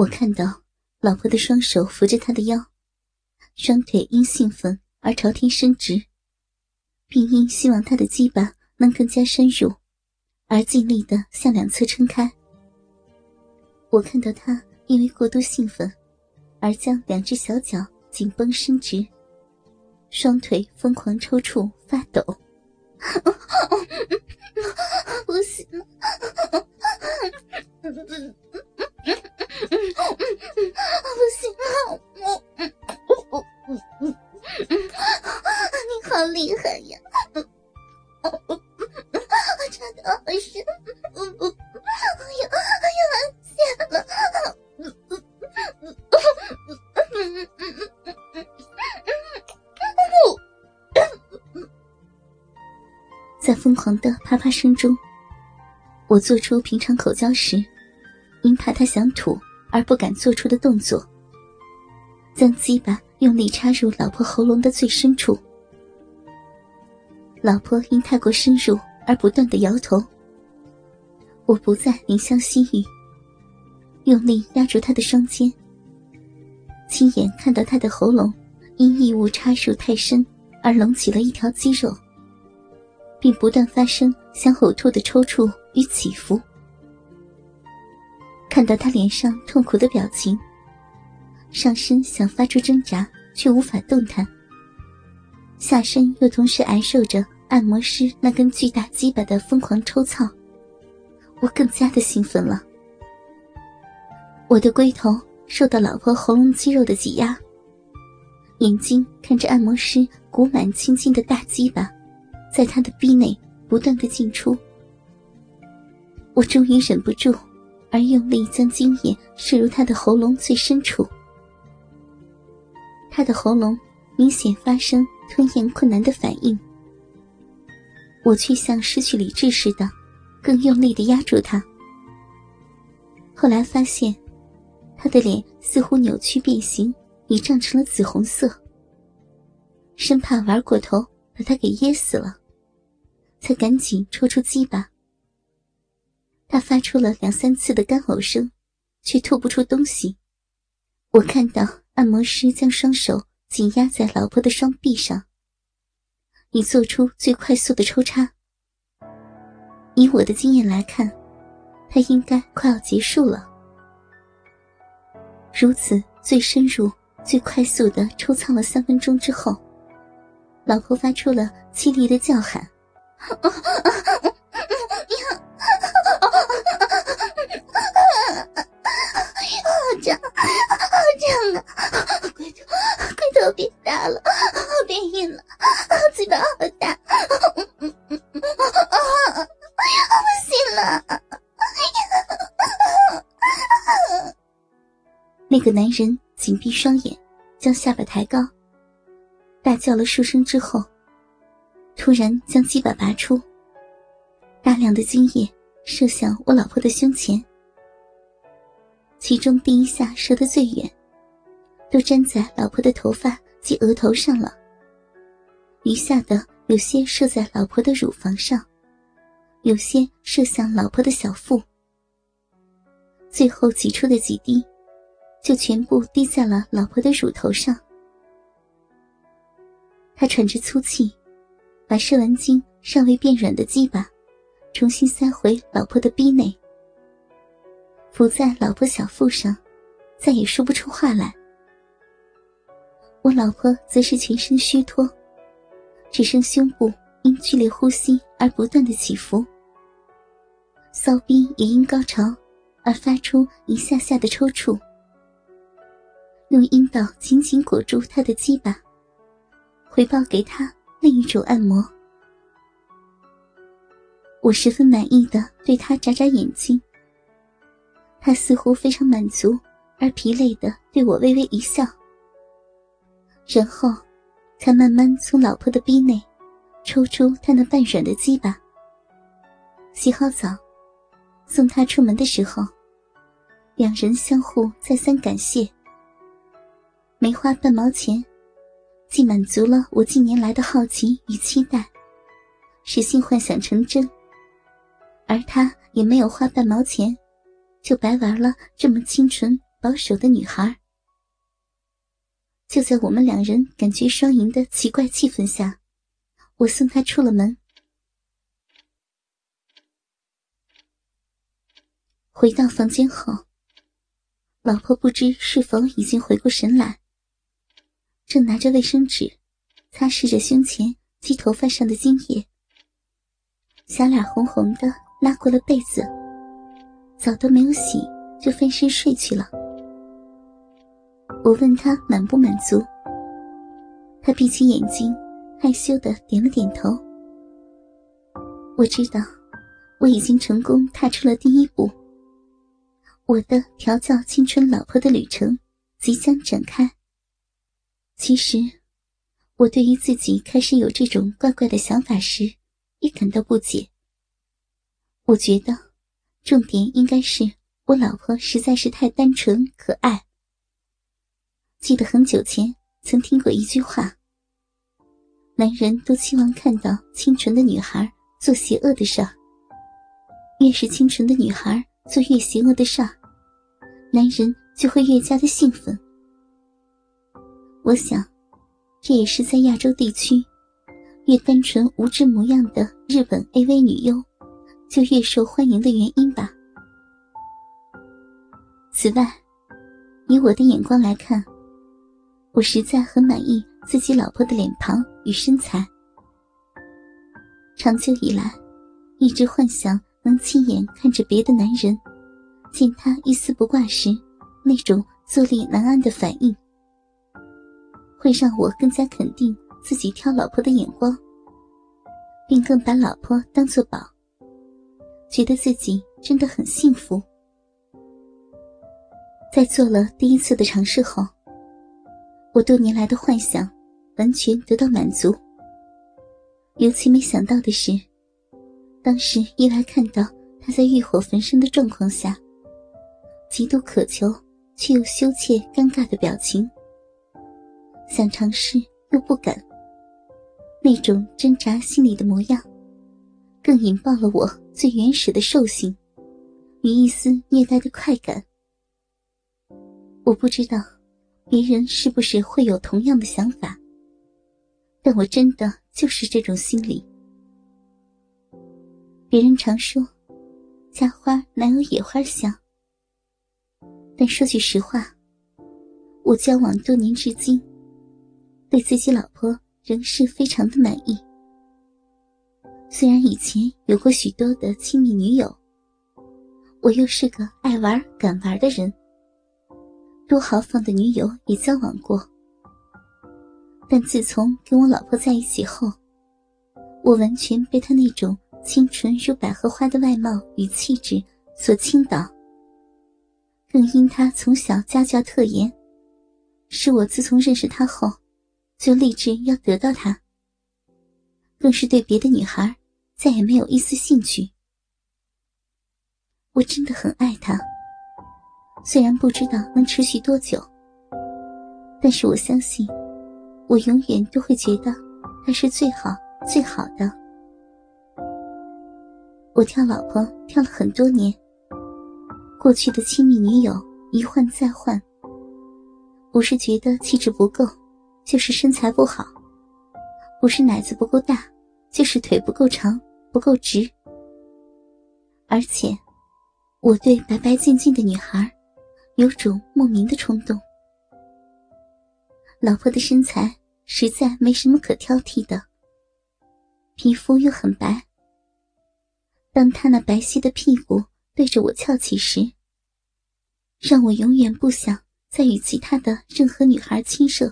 我看到老婆的双手扶着他的腰，双腿因兴奋而朝天伸直，并因希望他的鸡巴能更加深入，而尽力的向两侧撑开。我看到他因为过度兴奋，而将两只小脚紧绷伸直，双腿疯狂抽搐发抖。不行了！不行了！我，你好厉害呀！真的好深，哎呀哎呀，谢了！在疯狂的啪啪声中，我做出平常口交时因怕他想吐而不敢做出的动作，将鸡巴用力插入老婆喉咙的最深处。老婆因太过深入而不断的摇头。我不再怜香惜玉，用力压住她的双肩，亲眼看到她的喉咙因异物插入太深而隆起了一条肌肉。并不断发生想呕吐的抽搐与起伏。看到他脸上痛苦的表情，上身想发出挣扎却无法动弹，下身又同时挨受着按摩师那根巨大鸡巴的疯狂抽操，我更加的兴奋了。我的龟头受到老婆喉咙肌肉的挤压，眼睛看着按摩师鼓满青筋的大鸡巴。在他的逼内不断的进出，我终于忍不住，而用力将精液射入他的喉咙最深处。他的喉咙明显发生吞咽困难的反应，我却像失去理智似的，更用力的压住他。后来发现，他的脸似乎扭曲变形，已涨成了紫红色，生怕玩过头把他给噎死了。才赶紧抽出鸡巴。他发出了两三次的干呕声，却吐不出东西。我看到按摩师将双手紧压在老婆的双臂上，以做出最快速的抽插。以我的经验来看，他应该快要结束了。如此最深入、最快速的抽操了三分钟之后，老婆发出了凄厉的叫喊。那个男人紧闭双眼，将下巴抬高，大叫了数声之后。突然将鸡巴拔出，大量的精液射向我老婆的胸前，其中第一下射得最远，都粘在老婆的头发及额头上了。余下的有些射在老婆的乳房上，有些射向老婆的小腹，最后挤出的几滴，就全部滴在了老婆的乳头上。他喘着粗气。把射完精尚未变软的鸡巴，重新塞回老婆的逼内，伏在老婆小腹上，再也说不出话来。我老婆则是全身虚脱，只剩胸部因剧烈呼吸而不断的起伏，骚逼也因高潮而发出一下下的抽搐，用阴道紧紧裹住他的鸡巴，回报给他。另一种按摩，我十分满意的对他眨眨眼睛。他似乎非常满足而疲累的对我微微一笑，然后才慢慢从老婆的逼内抽出他那半软的鸡巴。洗好澡，送他出门的时候，两人相互再三感谢，没花半毛钱。既满足了我近年来的好奇与期待，使性幻想成真，而他也没有花半毛钱，就白玩了这么清纯保守的女孩。就在我们两人感觉双赢的奇怪气氛下，我送他出了门。回到房间后，老婆不知是否已经回过神来，正拿着卫生纸擦拭着胸前及头发上的精液，小脸红红的，拉过了被子，澡都没有洗就翻身睡去了。我问他满不满足，他闭起眼睛，害羞的点了点头。我知道，我已经成功踏出了第一步。我的调教青春老婆的旅程即将展开。其实，我对于自己开始有这种怪怪的想法时，也感到不解。我觉得，重点应该是我老婆实在是太单纯可爱。记得很久前曾听过一句话：男人都期望看到清纯的女孩做邪恶的事，越是清纯的女孩做越邪恶的事。男人就会越加的兴奋。我想，这也是在亚洲地区，越单纯无知模样的日本 AV 女优，就越受欢迎的原因吧。此外，以我的眼光来看，我实在很满意自己老婆的脸庞与身材。长久以来，一直幻想能亲眼看着别的男人。见他一丝不挂时，那种坐立难安的反应，会让我更加肯定自己挑老婆的眼光，并更把老婆当作宝，觉得自己真的很幸福。在做了第一次的尝试后，我多年来的幻想完全得到满足。尤其没想到的是，当时一来看到他在欲火焚身的状况下。极度渴求却又羞怯、尴尬的表情，想尝试又不敢。那种挣扎心里的模样，更引爆了我最原始的兽性与一丝虐待的快感。我不知道别人是不是会有同样的想法，但我真的就是这种心理。别人常说，家花哪有野花香？但说句实话，我交往多年至今，对自己老婆仍是非常的满意。虽然以前有过许多的亲密女友，我又是个爱玩敢玩的人，多豪放的女友也交往过。但自从跟我老婆在一起后，我完全被她那种清纯如百合花的外貌与气质所倾倒。更因他从小家教特严，是我自从认识他后，就立志要得到他。更是对别的女孩再也没有一丝兴趣。我真的很爱他，虽然不知道能持续多久，但是我相信，我永远都会觉得他是最好最好的。我挑老婆挑了很多年。过去的亲密女友一换再换，我是觉得气质不够，就是身材不好；不是奶子不够大，就是腿不够长、不够直。而且，我对白白净净的女孩，有种莫名的冲动。老婆的身材实在没什么可挑剔的，皮肤又很白。当她那白皙的屁股。对着我翘起时，让我永远不想再与其他的任何女孩亲热。